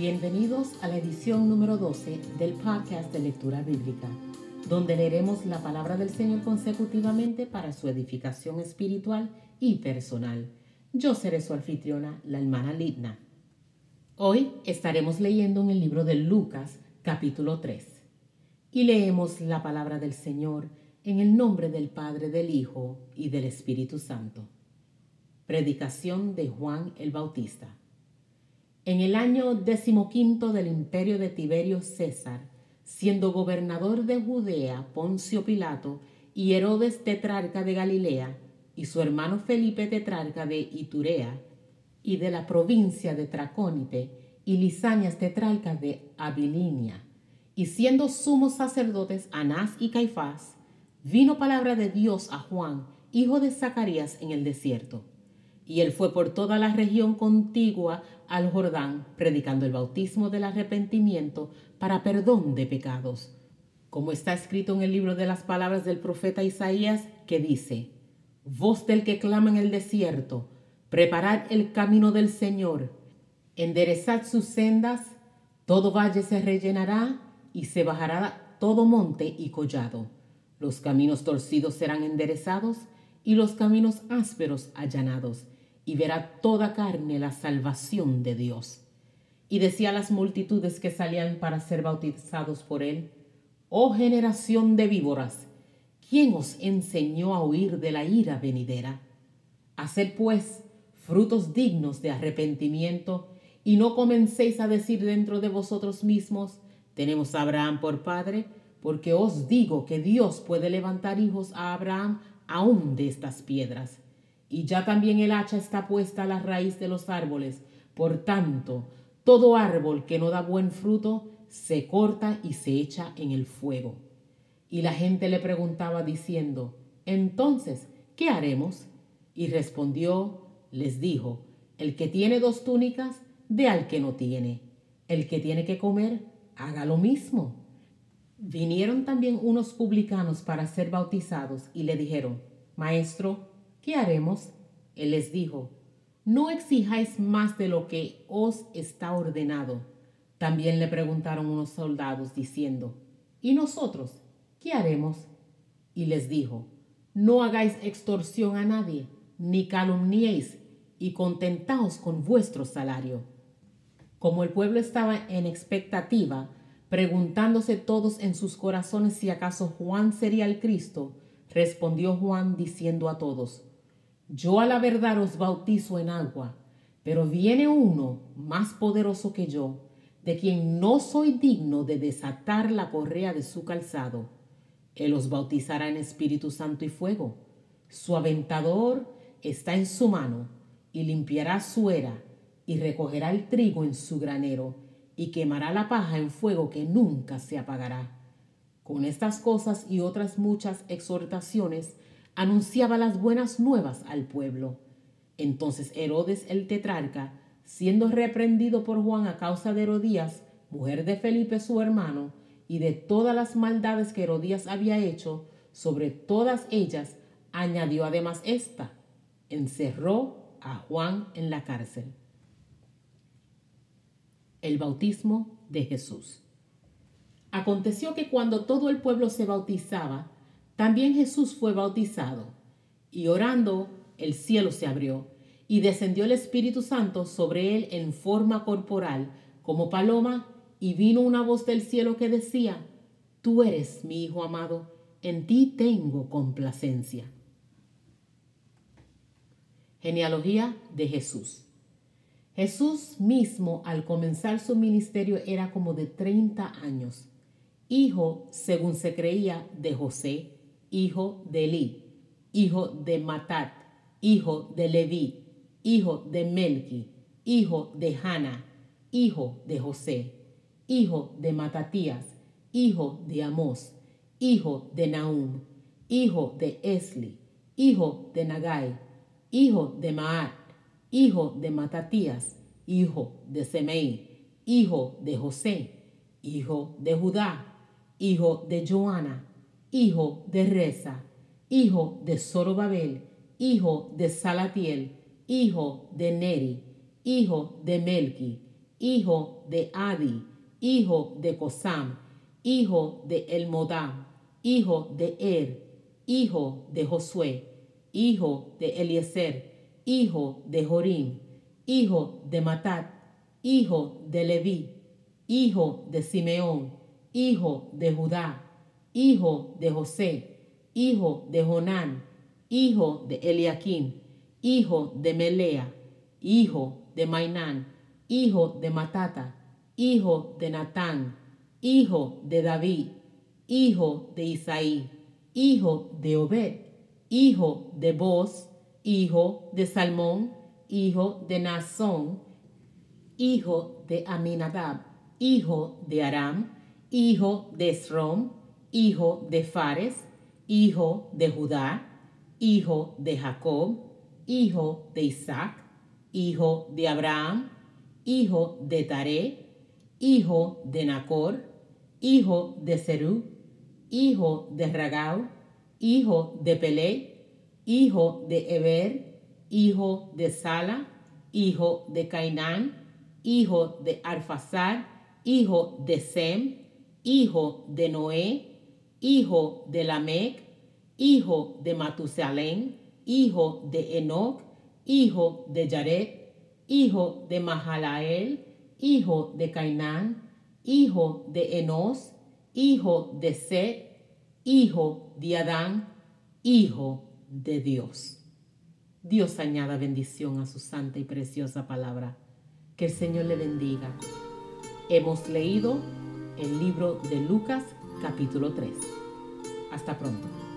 Bienvenidos a la edición número 12 del podcast de lectura bíblica, donde leeremos la palabra del Señor consecutivamente para su edificación espiritual y personal. Yo seré su anfitriona, la hermana Lidna. Hoy estaremos leyendo en el libro de Lucas, capítulo 3, y leemos la palabra del Señor en el nombre del Padre, del Hijo y del Espíritu Santo. Predicación de Juan el Bautista. En el año decimoquinto del imperio de Tiberio César, siendo gobernador de Judea Poncio Pilato y Herodes tetrarca de Galilea, y su hermano Felipe tetrarca de Iturea, y de la provincia de Tracónite, y Lisanias tetrarca de Abilinia, y siendo sumos sacerdotes Anás y Caifás, vino palabra de Dios a Juan, hijo de Zacarías, en el desierto. Y él fue por toda la región contigua al Jordán, predicando el bautismo del arrepentimiento para perdón de pecados, como está escrito en el libro de las palabras del profeta Isaías, que dice, Voz del que clama en el desierto, preparad el camino del Señor, enderezad sus sendas, todo valle se rellenará y se bajará todo monte y collado. Los caminos torcidos serán enderezados y los caminos ásperos allanados y verá toda carne la salvación de Dios. Y decía a las multitudes que salían para ser bautizados por él, Oh generación de víboras, ¿quién os enseñó a huir de la ira venidera? Haced pues frutos dignos de arrepentimiento y no comencéis a decir dentro de vosotros mismos, tenemos a Abraham por padre, porque os digo que Dios puede levantar hijos a Abraham aún de estas piedras y ya también el hacha está puesta a la raíz de los árboles. Por tanto, todo árbol que no da buen fruto se corta y se echa en el fuego. Y la gente le preguntaba diciendo, entonces, ¿qué haremos? Y respondió, les dijo, el que tiene dos túnicas, dé al que no tiene. El que tiene que comer, haga lo mismo. Vinieron también unos publicanos para ser bautizados y le dijeron, Maestro, ¿qué haremos? Él les dijo, no exijáis más de lo que os está ordenado. También le preguntaron unos soldados diciendo, ¿y nosotros qué haremos? Y les dijo, no hagáis extorsión a nadie, ni calumniéis, y contentaos con vuestro salario. Como el pueblo estaba en expectativa, preguntándose todos en sus corazones si acaso Juan sería el Cristo, respondió Juan diciendo a todos, yo a la verdad os bautizo en agua, pero viene uno más poderoso que yo, de quien no soy digno de desatar la correa de su calzado. Él os bautizará en Espíritu Santo y fuego. Su aventador está en su mano, y limpiará su era, y recogerá el trigo en su granero, y quemará la paja en fuego que nunca se apagará. Con estas cosas y otras muchas exhortaciones, anunciaba las buenas nuevas al pueblo. Entonces Herodes el tetrarca, siendo reprendido por Juan a causa de Herodías, mujer de Felipe su hermano, y de todas las maldades que Herodías había hecho, sobre todas ellas añadió además esta, encerró a Juan en la cárcel. El bautismo de Jesús. Aconteció que cuando todo el pueblo se bautizaba, también Jesús fue bautizado, y orando el cielo se abrió, y descendió el Espíritu Santo sobre él en forma corporal, como paloma, y vino una voz del cielo que decía, Tú eres mi Hijo amado, en ti tengo complacencia. Genealogía de Jesús. Jesús mismo al comenzar su ministerio era como de 30 años, hijo, según se creía, de José, hijo de Eli, hijo de Matat, hijo de Leví, hijo de Melki, hijo de Hanna, hijo de José, hijo de Matatías, hijo de Amós, hijo de Naum, hijo de Esli, hijo de Nagai, hijo de Maat, hijo de Matatías, hijo de Semei, hijo de José, hijo de Judá, hijo de Joana, hijo de Reza, hijo de Zorobabel, hijo de Salatiel, hijo de Neri, hijo de Melki, hijo de Adi, hijo de Cosam, hijo de Elmodam, hijo de Er, hijo de Josué, hijo de Eliezer, hijo de Jorim, hijo de Matat, hijo de Leví, hijo de Simeón, hijo de Judá, hijo de José, hijo de Jonán, hijo de Eliakim, hijo de Melea, hijo de Mainán, hijo de Matata, hijo de Natán, hijo de David, hijo de Isaí, hijo de Obed, hijo de Boz, hijo de Salmón, hijo de Nazón, hijo de Aminadab, hijo de Aram, hijo de Esrom, hijo de Fares, hijo de Judá, hijo de Jacob, hijo de Isaac, hijo de Abraham, hijo de Taré, hijo de Nacor, hijo de Serú, hijo de Ragau, hijo de Pelé, hijo de Eber, hijo de Sala, hijo de Cainán, hijo de Arfasar, hijo de Sem, hijo de Noé, hijo de Lamec, hijo de Matusalén, hijo de Enoch, hijo de Jared, hijo de Mahalael, hijo de Cainán, hijo de Enos, hijo de Set, hijo de Adán, hijo de Dios. Dios añada bendición a su santa y preciosa palabra. Que el Señor le bendiga. Hemos leído el libro de Lucas capítulo 3. Hasta pronto.